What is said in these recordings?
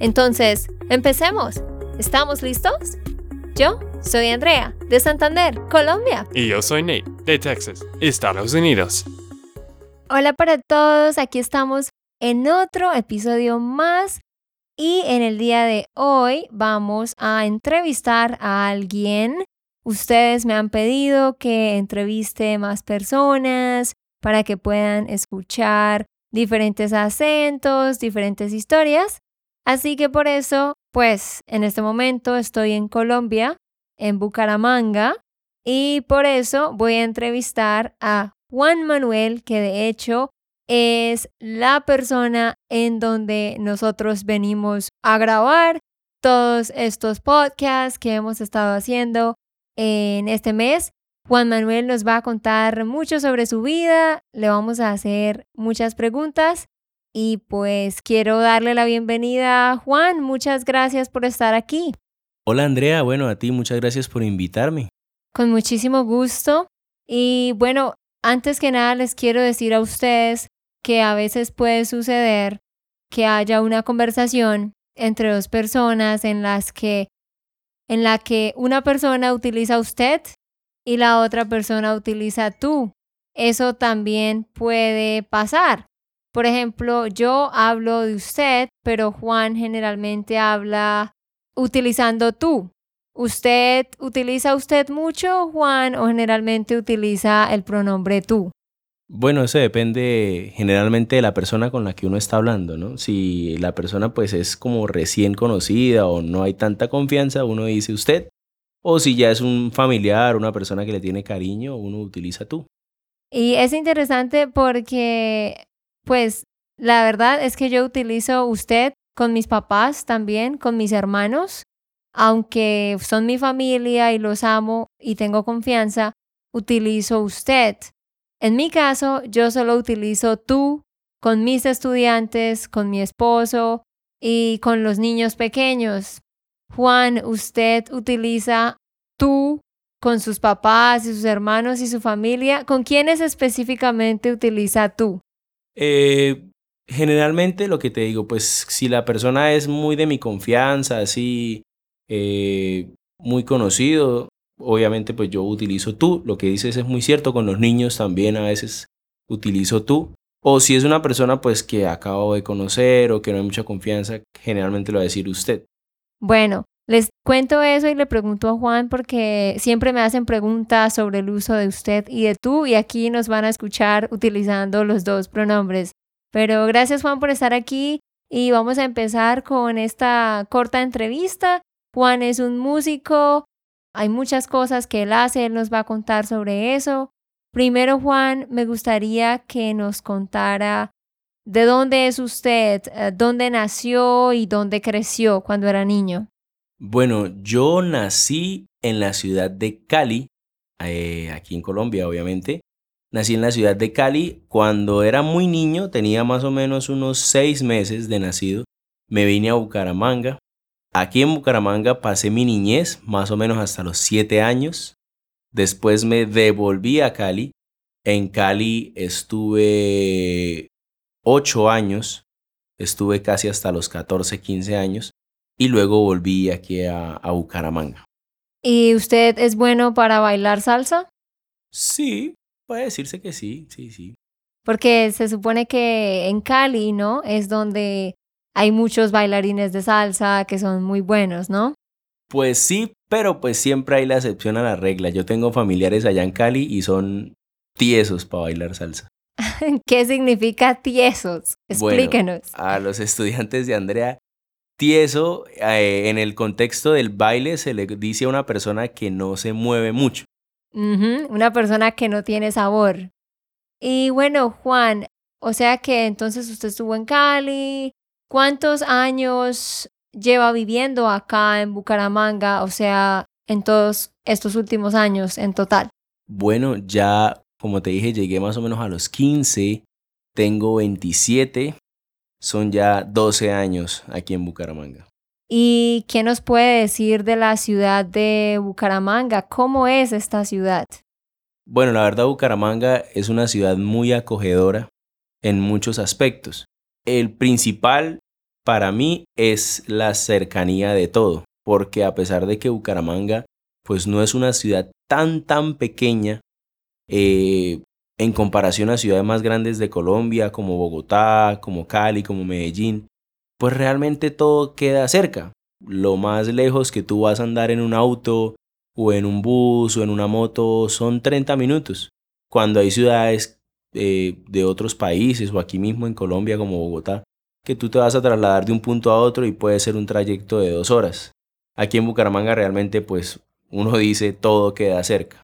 Entonces, empecemos. ¿Estamos listos? Yo soy Andrea, de Santander, Colombia. Y yo soy Nate, de Texas, Estados Unidos. Hola para todos, aquí estamos en otro episodio más y en el día de hoy vamos a entrevistar a alguien Ustedes me han pedido que entreviste más personas para que puedan escuchar diferentes acentos, diferentes historias. Así que por eso, pues en este momento estoy en Colombia, en Bucaramanga, y por eso voy a entrevistar a Juan Manuel, que de hecho es la persona en donde nosotros venimos a grabar todos estos podcasts que hemos estado haciendo en este mes. Juan Manuel nos va a contar mucho sobre su vida, le vamos a hacer muchas preguntas y pues quiero darle la bienvenida a Juan. Muchas gracias por estar aquí. Hola Andrea, bueno, a ti muchas gracias por invitarme. Con muchísimo gusto. Y bueno, antes que nada les quiero decir a ustedes que a veces puede suceder que haya una conversación entre dos personas en las que en la que una persona utiliza usted y la otra persona utiliza tú. Eso también puede pasar. Por ejemplo, yo hablo de usted, pero Juan generalmente habla utilizando tú. ¿Usted utiliza usted mucho, Juan, o generalmente utiliza el pronombre tú? Bueno, eso depende generalmente de la persona con la que uno está hablando, ¿no? Si la persona pues es como recién conocida o no hay tanta confianza, uno dice usted. O si ya es un familiar, una persona que le tiene cariño, uno utiliza tú. Y es interesante porque, pues, la verdad es que yo utilizo usted con mis papás también, con mis hermanos, aunque son mi familia y los amo y tengo confianza, utilizo usted. En mi caso, yo solo utilizo tú con mis estudiantes, con mi esposo y con los niños pequeños. Juan, usted utiliza tú con sus papás y sus hermanos y su familia. ¿Con quiénes específicamente utiliza tú? Eh, generalmente lo que te digo, pues si la persona es muy de mi confianza, así, eh, muy conocido, obviamente pues yo utilizo tú, lo que dices es muy cierto, con los niños también a veces utilizo tú. O si es una persona pues que acabo de conocer o que no hay mucha confianza, generalmente lo va a decir usted. Bueno, cuento eso y le pregunto a Juan porque siempre me hacen preguntas sobre el uso de usted y de tú y aquí nos van a escuchar utilizando los dos pronombres. Pero gracias Juan por estar aquí y vamos a empezar con esta corta entrevista. Juan es un músico, hay muchas cosas que él hace, él nos va a contar sobre eso. Primero, Juan, me gustaría que nos contara de dónde es usted, eh, dónde nació y dónde creció cuando era niño. Bueno, yo nací en la ciudad de Cali, eh, aquí en Colombia, obviamente. Nací en la ciudad de Cali. Cuando era muy niño, tenía más o menos unos seis meses de nacido. Me vine a Bucaramanga. Aquí en Bucaramanga pasé mi niñez, más o menos hasta los siete años. Después me devolví a Cali. En Cali estuve ocho años, estuve casi hasta los 14, 15 años y luego volví aquí a, a Bucaramanga. ¿Y usted es bueno para bailar salsa? Sí, puede decirse que sí, sí, sí. Porque se supone que en Cali, ¿no? Es donde hay muchos bailarines de salsa que son muy buenos, ¿no? Pues sí, pero pues siempre hay la excepción a la regla. Yo tengo familiares allá en Cali y son tiesos para bailar salsa. ¿Qué significa tiesos? Explíquenos. a los estudiantes de Andrea, tieso eh, en el contexto del baile se le dice a una persona que no se mueve mucho. una persona que no tiene sabor. Y bueno, Juan, o sea que entonces usted estuvo en Cali, ¿Cuántos años lleva viviendo acá en Bucaramanga? O sea, en todos estos últimos años en total. Bueno, ya, como te dije, llegué más o menos a los 15, tengo 27, son ya 12 años aquí en Bucaramanga. ¿Y qué nos puede decir de la ciudad de Bucaramanga? ¿Cómo es esta ciudad? Bueno, la verdad Bucaramanga es una ciudad muy acogedora en muchos aspectos. El principal para mí es la cercanía de todo, porque a pesar de que Bucaramanga pues no es una ciudad tan tan pequeña eh, en comparación a ciudades más grandes de Colombia como Bogotá, como Cali, como Medellín, pues realmente todo queda cerca. Lo más lejos que tú vas a andar en un auto o en un bus o en una moto son 30 minutos. Cuando hay ciudades eh, de otros países o aquí mismo en Colombia como Bogotá, que tú te vas a trasladar de un punto a otro y puede ser un trayecto de dos horas. Aquí en Bucaramanga realmente pues uno dice todo queda cerca.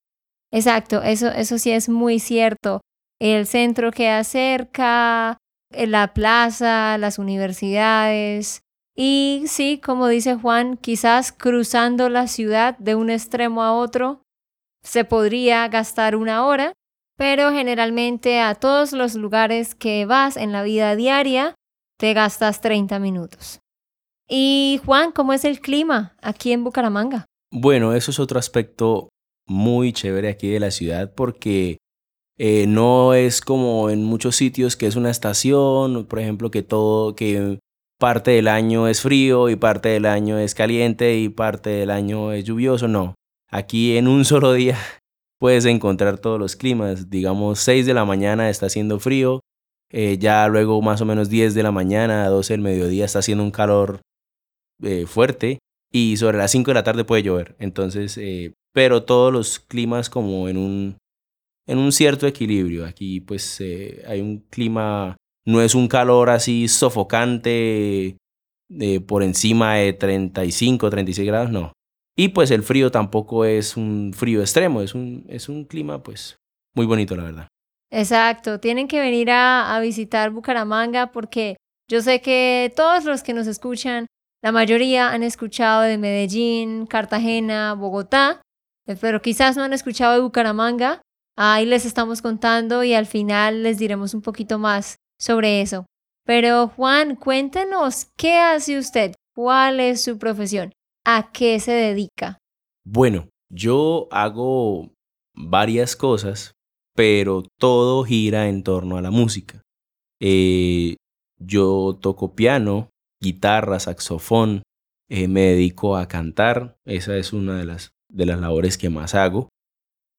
Exacto, eso, eso sí es muy cierto. El centro queda cerca, la plaza, las universidades. Y sí, como dice Juan, quizás cruzando la ciudad de un extremo a otro se podría gastar una hora, pero generalmente a todos los lugares que vas en la vida diaria te gastas 30 minutos. Y Juan, ¿cómo es el clima aquí en Bucaramanga? Bueno, eso es otro aspecto muy chévere aquí de la ciudad porque eh, no es como en muchos sitios que es una estación, por ejemplo, que todo, que parte del año es frío y parte del año es caliente y parte del año es lluvioso, no. Aquí en un solo día puedes encontrar todos los climas. Digamos, 6 de la mañana está haciendo frío, eh, ya luego más o menos 10 de la mañana, 12 del mediodía está haciendo un calor eh, fuerte y sobre las 5 de la tarde puede llover. Entonces, eh, pero todos los climas como en un, en un cierto equilibrio. Aquí pues eh, hay un clima, no es un calor así sofocante eh, por encima de 35, 36 grados, no. Y pues el frío tampoco es un frío extremo, es un, es un clima pues muy bonito la verdad. Exacto, tienen que venir a, a visitar Bucaramanga porque yo sé que todos los que nos escuchan la mayoría han escuchado de Medellín, Cartagena, Bogotá, eh, pero quizás no han escuchado de Bucaramanga. Ahí les estamos contando y al final les diremos un poquito más sobre eso. Pero Juan, cuéntenos, ¿qué hace usted? ¿Cuál es su profesión? ¿A qué se dedica? Bueno, yo hago varias cosas, pero todo gira en torno a la música. Eh, yo toco piano, guitarra, saxofón, eh, me dedico a cantar, esa es una de las, de las labores que más hago.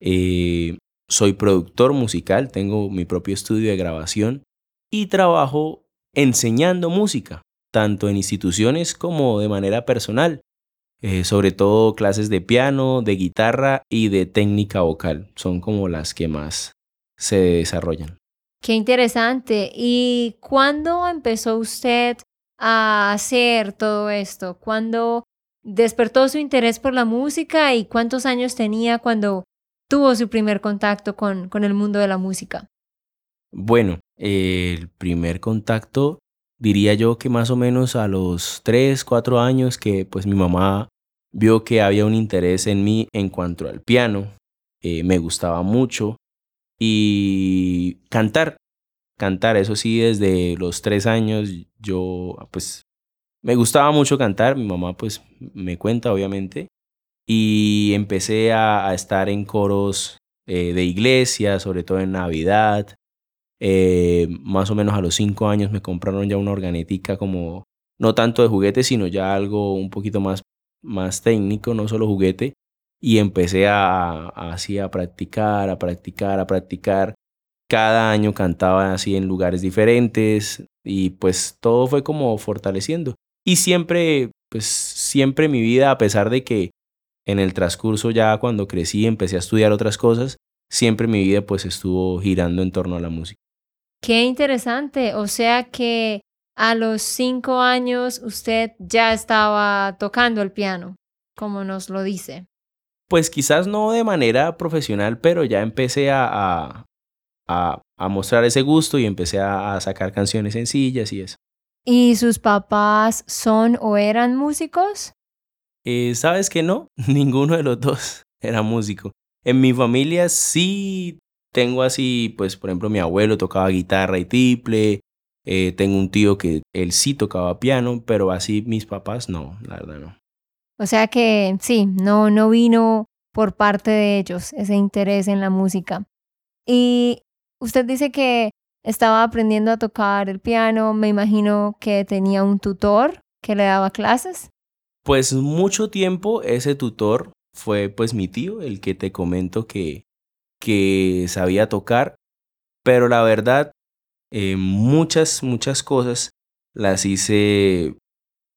Eh, soy productor musical, tengo mi propio estudio de grabación y trabajo enseñando música, tanto en instituciones como de manera personal, eh, sobre todo clases de piano, de guitarra y de técnica vocal, son como las que más se desarrollan. Qué interesante. ¿Y cuándo empezó usted a hacer todo esto? ¿Cuándo despertó su interés por la música y cuántos años tenía cuando tuvo su primer contacto con, con el mundo de la música? Bueno, el primer contacto diría yo que más o menos a los 3, 4 años que pues mi mamá vio que había un interés en mí en cuanto al piano, eh, me gustaba mucho y cantar cantar. Eso sí, desde los tres años yo, pues, me gustaba mucho cantar. Mi mamá, pues, me cuenta, obviamente. Y empecé a, estar en coros eh, de iglesia, sobre todo en Navidad. Eh, más o menos a los cinco años me compraron ya una organetica como, no tanto de juguete, sino ya algo un poquito más, más técnico, no solo juguete. Y empecé a, así a practicar, a practicar, a practicar cada año cantaba así en lugares diferentes y pues todo fue como fortaleciendo. Y siempre, pues siempre mi vida, a pesar de que en el transcurso ya cuando crecí empecé a estudiar otras cosas, siempre mi vida pues estuvo girando en torno a la música. Qué interesante, o sea que a los cinco años usted ya estaba tocando el piano, como nos lo dice. Pues quizás no de manera profesional, pero ya empecé a, a, mostrar ese gusto y empecé a, sacar canciones sencillas y eso. ¿Y sus papás son o eran músicos? Eh, ¿Sabes que no? Ninguno de los dos era músico. En mi familia sí tengo así, pues por ejemplo mi abuelo tocaba guitarra y tiple, eh, tengo un tío que él sí tocaba piano, pero así mis papás no, la verdad no. O sea que sí, no, no vino por parte de ellos ese interés en la música. Y usted dice que estaba aprendiendo a tocar el piano, me imagino que tenía un tutor que le daba clases. Pues mucho tiempo ese tutor fue pues mi tío, el que te comento que, que sabía tocar, pero la verdad, eh, muchas, muchas cosas las hice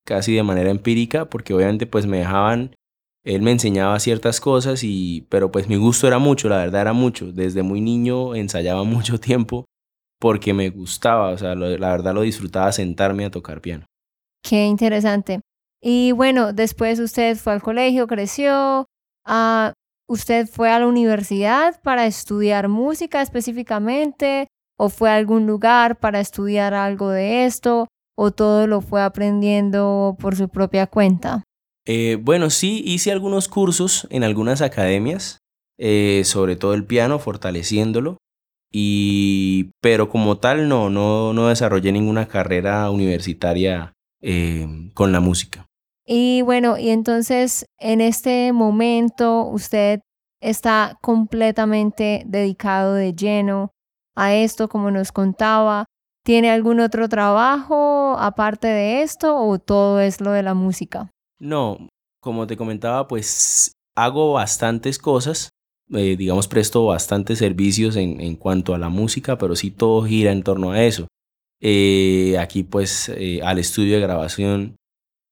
casi de manera empírica, porque obviamente pues me dejaban, él me enseñaba ciertas cosas, y, pero pues mi gusto era mucho, la verdad era mucho, desde muy niño ensayaba mucho tiempo porque me gustaba, o sea, la verdad lo disfrutaba sentarme a tocar piano. Qué interesante. Y bueno, después usted fue al colegio, creció, ah, ¿usted fue a la universidad para estudiar música específicamente? ¿O fue a algún lugar para estudiar algo de esto? ¿O todo lo fue aprendiendo por su propia cuenta? Eh, bueno, sí, hice algunos cursos en algunas academias, eh, sobre todo el piano, fortaleciéndolo. Y, pero como tal, no, no, no desarrollé ninguna carrera universitaria eh, con la música. Y bueno, y entonces en este momento usted está completamente dedicado de lleno a esto, como nos contaba. ¿Tiene algún otro trabajo aparte de esto o todo es lo de la música? No, como te comentaba, pues hago bastantes cosas. Eh, digamos, presto bastantes servicios en, en, cuanto a la música, pero sí todo gira en torno a eso. Eh, aquí pues eh, al estudio de grabación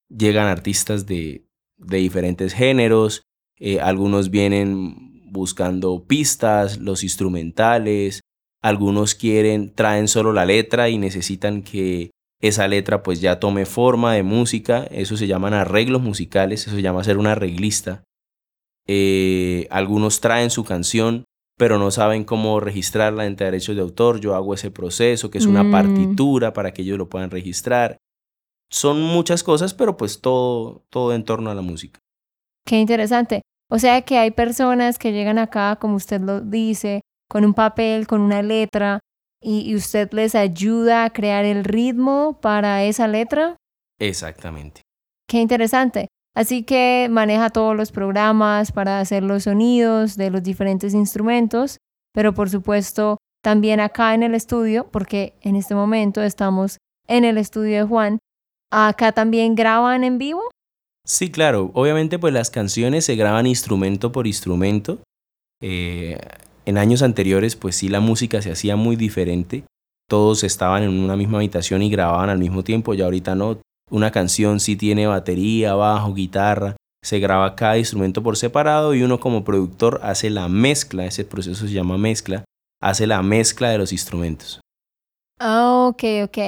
llegan artistas de, de diferentes géneros, algunos vienen buscando pistas, los instrumentales, algunos quieren, traen solo la letra y necesitan que esa letra pues ya tome forma de música, eso se llaman arreglos musicales, eso se llama ser un arreglista. Eh, algunos traen su canción, pero no saben cómo registrarla entre derechos de autor, yo hago ese proceso, que es una Mm. partitura para que ellos lo puedan registrar son muchas cosas, pero pues todo, todo en torno a la música. Qué interesante. O sea que hay personas que llegan acá, como usted lo dice, con un papel, con una letra, y, y usted les ayuda a crear el ritmo para esa letra. Exactamente. Qué interesante. Así que maneja todos los programas para hacer los sonidos de los diferentes instrumentos, pero por supuesto también acá en el estudio, porque en este momento estamos en el estudio de Juan, acá también graban en vivo. Sí, claro. Obviamente pues las canciones se graban instrumento por instrumento. Eh, en años anteriores pues sí la música se hacía muy diferente. Todos estaban en una misma habitación y grababan al mismo tiempo. Ya ahorita no. Una canción sí tiene batería, bajo, guitarra. Se graba cada instrumento por separado y uno como productor hace la mezcla. Ese proceso se llama mezcla. Hace la mezcla de los instrumentos. Ah, ok, ok.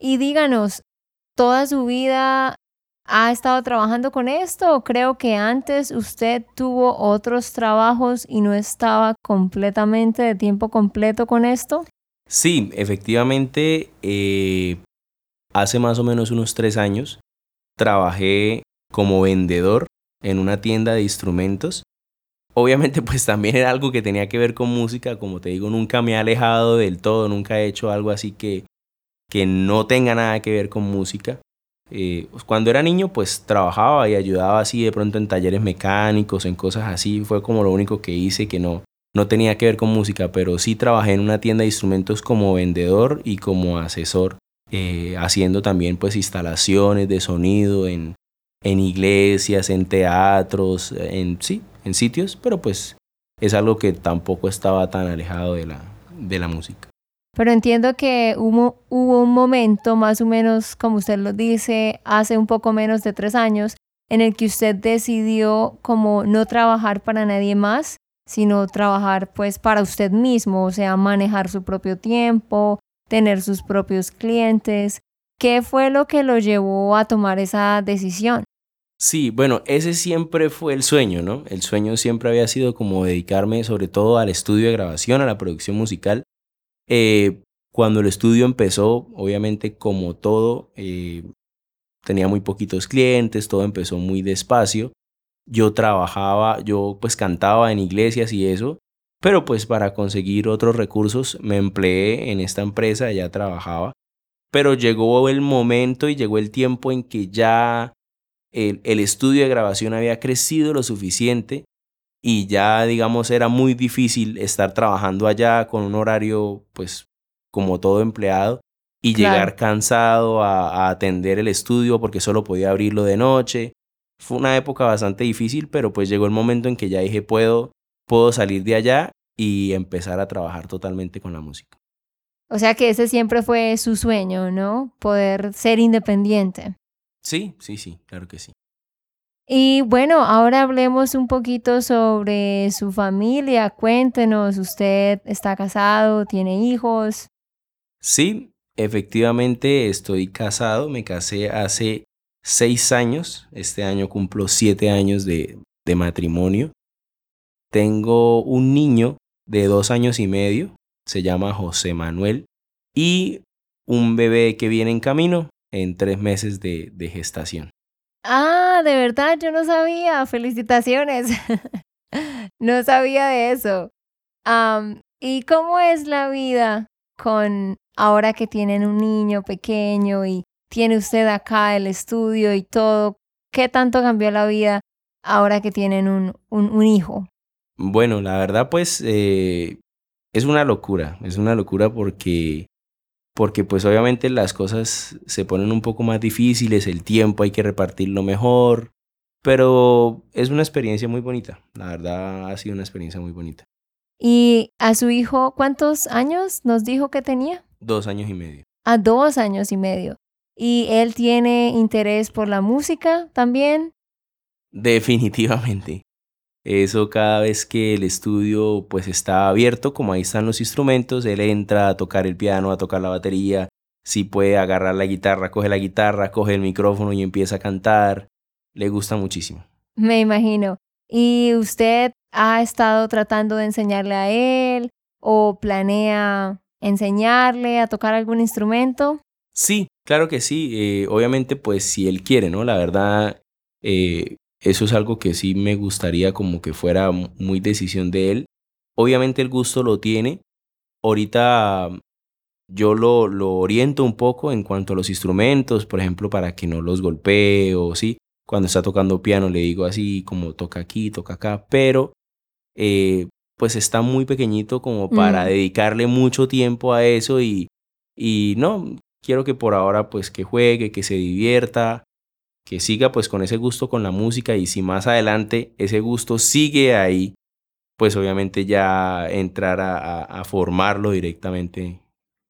Y díganos, ¿toda su vida ha estado trabajando con esto? ¿O creo que antes usted tuvo otros trabajos y no estaba completamente de tiempo completo con esto? Sí, efectivamente, eh, hace más o menos unos tres años trabajé como vendedor en una tienda de instrumentos. Obviamente pues también era algo que tenía que ver con música, como te digo, nunca me he alejado del todo, nunca he hecho algo así que, que no tenga nada que ver con música. Eh, cuando era niño pues trabajaba y ayudaba así de pronto en talleres mecánicos, en cosas así, fue como lo único que hice que no, no tenía que ver con música, pero sí trabajé en una tienda de instrumentos como vendedor y como asesor, eh, haciendo también pues instalaciones de sonido en, en iglesias, en teatros, en sí, en sitios, pero pues es algo que tampoco estaba tan alejado de la, de la música. Pero entiendo que hubo, un momento, más o menos como usted lo dice, hace un poco menos de tres años, en el que usted decidió como no trabajar para nadie más, sino trabajar pues para usted mismo, o sea, manejar su propio tiempo, tener sus propios clientes. ¿Qué fue lo que lo llevó a tomar esa decisión? Sí, bueno, ese siempre fue el sueño, ¿no? El sueño siempre había sido como dedicarme sobre todo al estudio de grabación, a la producción musical. Eh, Cuando el estudio empezó, obviamente como todo, eh, tenía muy poquitos clientes, todo empezó muy despacio. Yo trabajaba, yo pues cantaba en iglesias y eso, pero pues para conseguir otros recursos me empleé en esta empresa, ya trabajaba. Pero llegó el momento y llegó el tiempo en que ya el, el estudio de grabación había crecido lo suficiente y ya digamos era muy difícil estar trabajando allá con un horario pues como todo empleado y llegar cansado a, atender el estudio porque solo podía abrirlo de noche. Fue una época bastante difícil, pero pues llegó el momento en que ya dije puedo, puedo salir de allá y empezar a trabajar totalmente con la música. O sea que ese siempre fue su sueño, ¿no? Poder ser independiente. Sí, sí, sí, claro que sí. Y bueno, ahora hablemos un poquito sobre su familia. Cuéntenos, ¿usted está casado? ¿Tiene hijos? Sí, efectivamente estoy casado. Me casé hace seis años. Este año cumplo siete años de, matrimonio. Tengo un niño de dos años y medio. Se llama José Manuel. Y un bebé que viene en camino en tres meses de gestación. Ah, de verdad, yo no sabía. Felicitaciones. no sabía de eso. ¿Y cómo es la vida con ahora que tienen un niño pequeño y tiene usted acá el estudio y todo? ¿Qué tanto cambió la vida ahora que tienen un, un, hijo? Bueno, la verdad pues eh, es una locura, es una locura porque porque pues obviamente las cosas se ponen un poco más difíciles, el tiempo hay que repartirlo mejor, pero es una experiencia muy bonita, la verdad ha sido una experiencia muy bonita. ¿Y a su hijo cuántos años nos dijo que tenía? Dos años y medio. A dos años y medio. ¿Y él tiene interés por la música también? Definitivamente. Eso cada vez que el estudio pues está abierto, como ahí están los instrumentos, él entra a tocar el piano, a tocar la batería, si puede agarrar la guitarra, coge la guitarra, coge el micrófono y empieza a cantar. Le gusta muchísimo. Me imagino. ¿Y usted ha estado tratando de enseñarle a él o planea enseñarle a tocar algún instrumento? Sí, claro que sí. Eh, obviamente, pues si él quiere, ¿no? La verdad, eh, eso es algo que sí me gustaría como que fuera muy decisión de él. Obviamente el gusto lo tiene. Ahorita yo lo, lo oriento un poco en cuanto a los instrumentos, por ejemplo, para que no los golpee o sí. Cuando está tocando piano le digo así como toca aquí, toca acá, pero eh, pues está muy pequeñito como para mm. dedicarle mucho tiempo a eso y, y no, quiero que por ahora pues que juegue, que se divierta, que siga pues con ese gusto con la música y si más adelante ese gusto sigue ahí, pues obviamente ya entrar a, formarlo directamente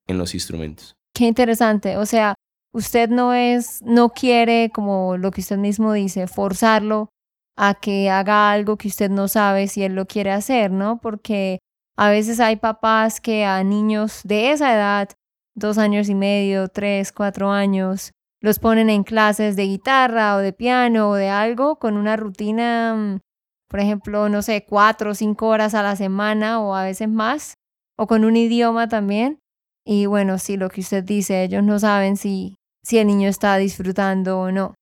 en los instrumentos. Qué interesante, o sea, usted no es, no quiere, como lo que usted mismo dice, forzarlo a que haga algo que usted no sabe si él lo quiere hacer, ¿no? Porque a veces hay papás que a niños de esa edad, dos años y medio, tres, cuatro años, los ponen en clases de guitarra o de piano o de algo con una rutina, mm, por ejemplo, no sé, cuatro o cinco horas a la semana o a veces más, o con un idioma también. Y bueno, sí, lo que usted dice, ellos no saben si, si el niño está disfrutando o no.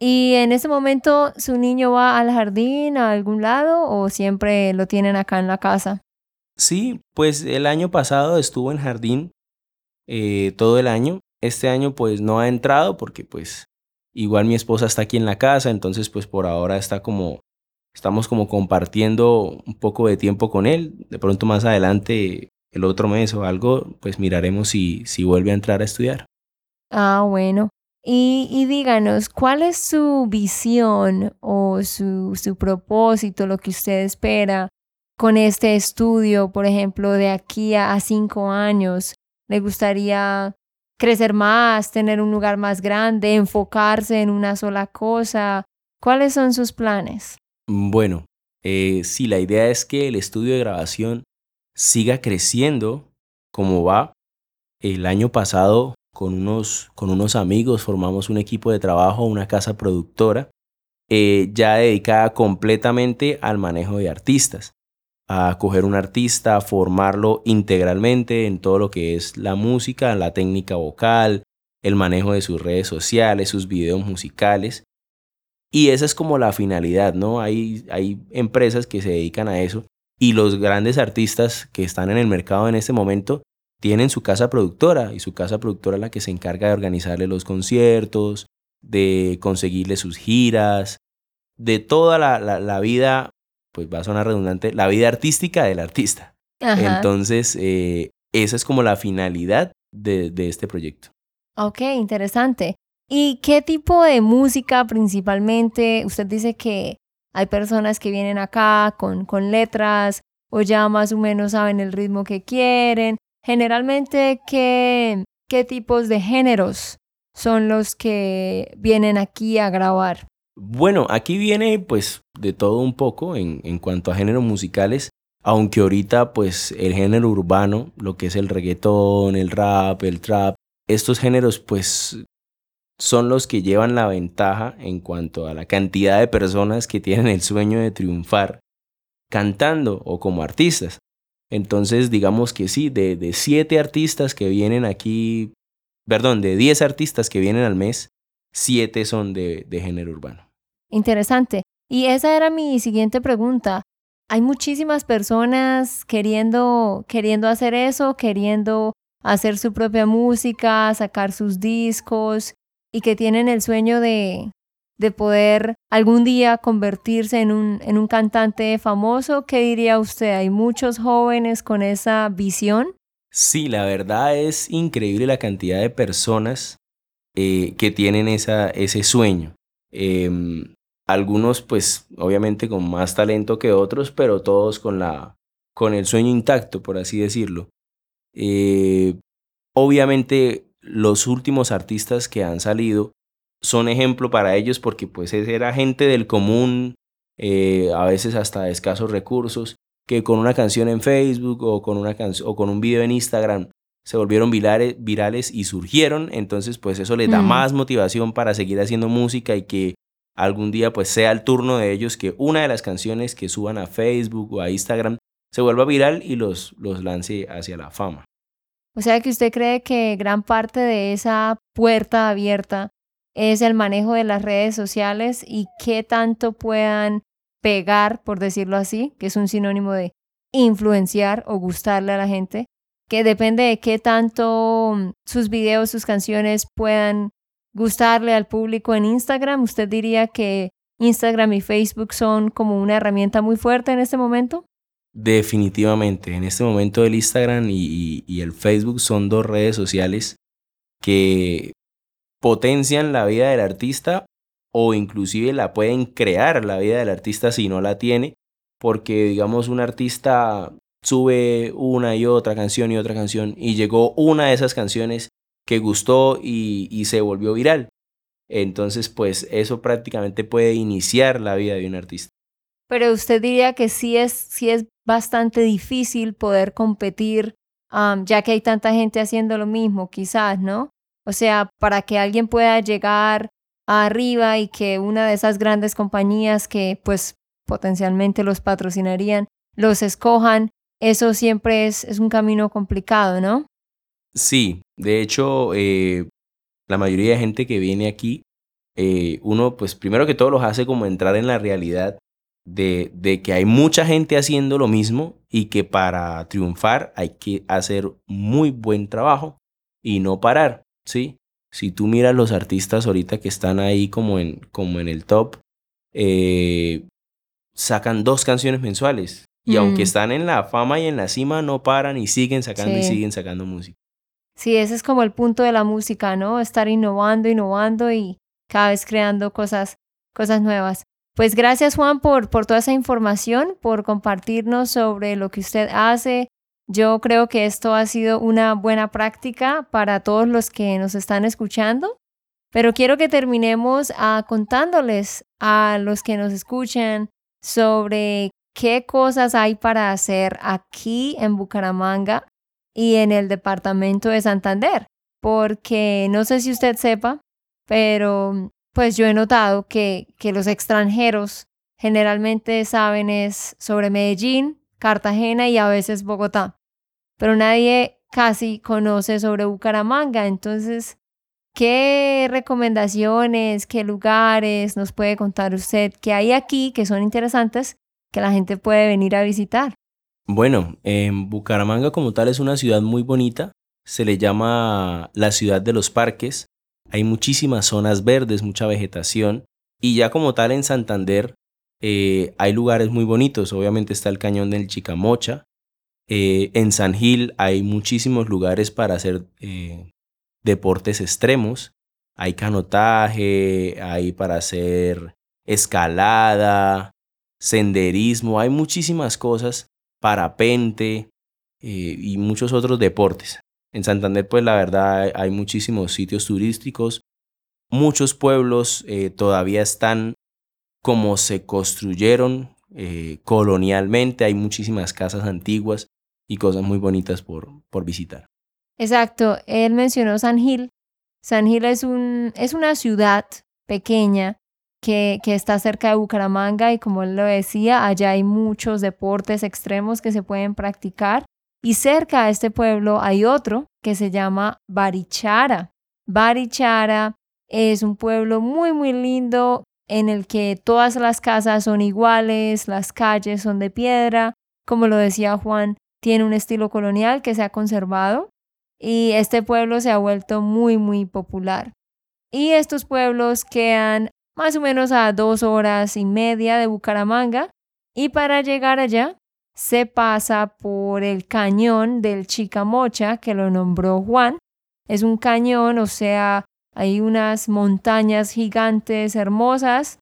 ¿Y en ese momento su niño va al jardín, a algún lado, o siempre lo tienen acá en la casa? Sí, pues el año pasado estuvo en jardín eh, todo el año este año pues no ha entrado porque pues igual mi esposa está aquí en la casa, entonces pues por ahora está como, estamos como compartiendo un poco de tiempo con él. De pronto más adelante, el otro mes o algo, pues miraremos si, si vuelve a entrar a estudiar. Ah, bueno. Y, y díganos, ¿cuál es su visión o su, su propósito, lo que usted espera con este estudio, por ejemplo, de aquí a cinco años? ¿Le gustaría crecer más, tener un lugar más grande, enfocarse en una sola cosa? ¿Cuáles son sus planes? Bueno, eh, sí, la idea es que el estudio de grabación siga creciendo como va. El año pasado con unos, con unos amigos formamos un equipo de trabajo, una casa productora, eh, ya dedicada completamente al manejo de artistas. A coger un artista, formarlo integralmente en todo lo que es la música, la técnica vocal, el manejo de sus redes sociales, sus videos musicales. Y esa es como la finalidad, ¿no? Hay, hay empresas que se dedican a eso y los grandes artistas que están en el mercado en este momento tienen su casa productora y su casa productora es la que se encarga de organizarle los conciertos, de conseguirle sus giras, de toda la, la, vida, pues va a sonar redundante, la vida artística del artista. Entonces, eh, esa es como la finalidad de, de este proyecto. Ok, interesante. ¿Y qué tipo de música principalmente? Usted dice que hay personas que vienen acá con, con letras o ya más o menos saben el ritmo que quieren. Generalmente, ¿qué, qué tipos de géneros son los que vienen aquí a grabar? Bueno, aquí viene pues de todo un poco en, en cuanto a géneros musicales, aunque ahorita pues el género urbano, lo que es el reggaetón, el rap, el trap, estos géneros pues son los que llevan la ventaja en cuanto a la cantidad de personas que tienen el sueño de triunfar cantando o como artistas. Entonces, digamos que sí, de, de siete artistas que vienen aquí, perdón, de diez artistas que vienen al mes, siete son de, de género urbano. Interesante. Y esa era mi siguiente pregunta. Hay muchísimas personas queriendo, queriendo hacer eso, queriendo hacer su propia música, sacar sus discos y que tienen el sueño de, de poder algún día convertirse en un, en un cantante famoso. ¿Qué diría usted? ¿Hay muchos jóvenes con esa visión? Sí, la verdad es increíble la cantidad de personas eh, que tienen esa, ese sueño. Em, algunos pues obviamente con más talento que otros, pero todos con, la, con el sueño intacto, por así decirlo. Eh, obviamente los últimos artistas que han salido son ejemplo para ellos porque pues era gente del común, eh, a veces hasta de escasos recursos, que con una canción en Facebook o con, una o con un video en Instagram se volvieron virales, virales y surgieron, entonces pues eso les da mm. más motivación para seguir haciendo música y que algún día pues sea el turno de ellos que una de las canciones que suban a Facebook o a Instagram se vuelva viral y los, los lance hacia la fama. O sea que usted cree que gran parte de esa puerta abierta es el manejo de las redes sociales y qué tanto puedan pegar, por decirlo así, que es un sinónimo de influenciar o gustarle a la gente, que depende de qué tanto sus videos, sus canciones puedan gustarle al público en Instagram. ¿Usted diría que Instagram y Facebook son como una herramienta muy fuerte en este momento? Definitivamente, en este momento el Instagram y, el Facebook son dos redes sociales que potencian la vida del artista o inclusive la pueden crear la vida del artista si no la tiene, porque digamos un artista sube una y otra canción y otra canción y llegó una de esas canciones que gustó y, se volvió viral. Entonces, pues eso prácticamente puede iniciar la vida de un artista. Pero usted diría que sí es, sí es bastante difícil poder competir, ya que hay tanta gente haciendo lo mismo, quizás, ¿no? O sea, para que alguien pueda llegar arriba y que una de esas grandes compañías que pues potencialmente los patrocinarían, los escojan, eso siempre es, es un camino complicado, ¿no? Sí, de hecho, eh, la mayoría de gente que viene aquí, eh, uno pues primero que todo los hace como entrar en la realidad de, que hay mucha gente haciendo lo mismo y que para triunfar hay que hacer muy buen trabajo y no parar, ¿sí? Si tú miras los artistas ahorita que están ahí como en, como en el top, eh, sacan dos canciones mensuales. Y aunque mm. están en la fama y en la cima, no paran y siguen sacando y siguen sacando música. Sí, ese es como el punto de la música, ¿no? Estar innovando, innovando y cada vez creando cosas, cosas nuevas. Pues gracias Juan por, por toda esa información, por compartirnos sobre lo que usted hace. Yo creo que esto ha sido una buena práctica para todos los que nos están escuchando, pero quiero que terminemos ah, contándoles a los que nos escuchan sobre qué cosas hay para hacer aquí en Bucaramanga y en el departamento de Santander, porque no sé si usted sepa, pero pues yo he notado que, que los extranjeros generalmente saben es sobre Medellín, Cartagena y a veces Bogotá. Pero nadie casi conoce sobre Bucaramanga. Entonces, ¿qué recomendaciones, qué lugares nos puede contar usted que hay aquí que son interesantes que la gente puede venir a visitar? Bueno, en Bucaramanga como tal es una ciudad muy bonita. Se le llama la ciudad de los parques. Hay muchísimas zonas verdes, mucha vegetación. Y ya como tal en Santander eh, hay lugares muy bonitos. Obviamente está el cañón del Chicamocha. Eh, en San Gil hay muchísimos lugares para hacer eh, deportes extremos. Hay canotaje, hay para hacer escalada, senderismo, hay muchísimas cosas, parapente y muchos otros deportes. En Santander, pues la verdad hay muchísimos sitios turísticos. Muchos pueblos todavía están como se construyeron eh, colonialmente. Hay muchísimas casas antiguas y cosas muy bonitas por, por visitar. Exacto, él mencionó San Gil. San Gil es, un, es una ciudad pequeña que, está cerca de Bucaramanga y como él lo decía, allá hay muchos deportes extremos que se pueden practicar. Y cerca de este pueblo hay otro que se llama Barichara. Barichara es un pueblo muy, muy lindo en el que todas las casas son iguales, las calles son de piedra, como lo decía Juan, tiene un estilo colonial que se ha conservado y este pueblo se ha vuelto muy, muy popular. Y estos pueblos quedan más o menos a dos horas y media de Bucaramanga y para llegar allá se pasa por el cañón del Chicamocha que lo nombró Juan. Es un cañón, o sea, hay unas montañas gigantes hermosas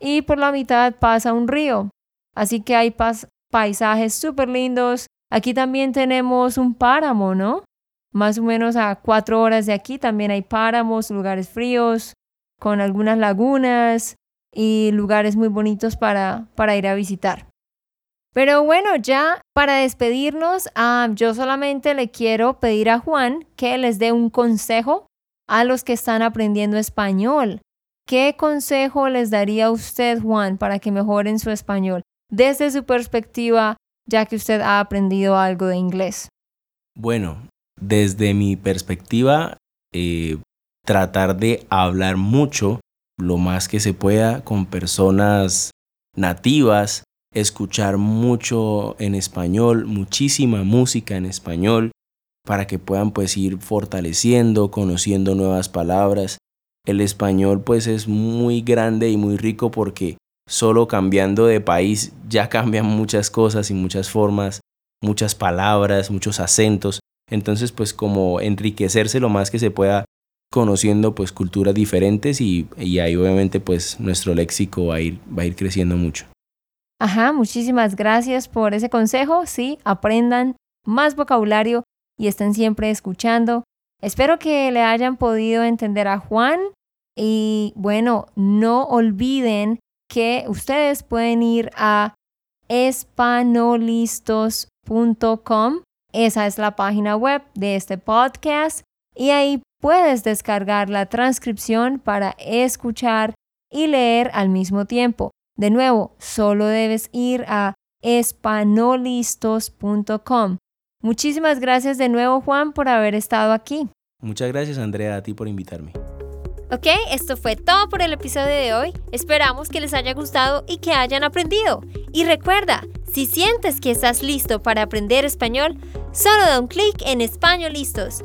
y por la mitad pasa un río. Así que hay paisajes súper lindos. Aquí también tenemos un páramo, ¿no? Más o menos a cuatro horas de aquí también hay páramos, lugares fríos, con algunas lagunas y lugares muy bonitos para, para ir a visitar. Pero bueno, ya para despedirnos, ah, yo solamente le quiero pedir a Juan que les dé un consejo a los que están aprendiendo español. ¿Qué consejo les daría usted, Juan, para que mejoren su español desde su perspectiva, ya que usted ha aprendido algo de inglés? Bueno, desde mi perspectiva, eh, tratar de hablar mucho, lo más que se pueda, con personas nativas, escuchar mucho en español, muchísima música en español, para que puedan pues ir fortaleciendo, conociendo nuevas palabras. El español pues es muy grande y muy rico porque solo cambiando de país ya cambian muchas cosas y muchas formas, muchas palabras, muchos acentos. Entonces pues como enriquecerse lo más que se pueda conociendo pues culturas diferentes y, ahí obviamente pues nuestro léxico va a ir, va a ir creciendo mucho. Ajá, muchísimas gracias por ese consejo. Sí, aprendan más vocabulario y estén siempre escuchando. Espero que le hayan podido entender a Juan y bueno, no olviden que ustedes pueden ir a espanolistos.com. Esa es la página web de este podcast y ahí puedes descargar la transcripción para escuchar y leer al mismo tiempo. De nuevo, solo debes ir a espanolistos.com. Muchísimas gracias de nuevo Juan por haber estado aquí. Muchas gracias Andrea a ti por invitarme. Ok, esto fue todo por el episodio de hoy. Esperamos que les haya gustado y que hayan aprendido. Y recuerda, si sientes que estás listo para aprender español, solo da un clic en Español Listos.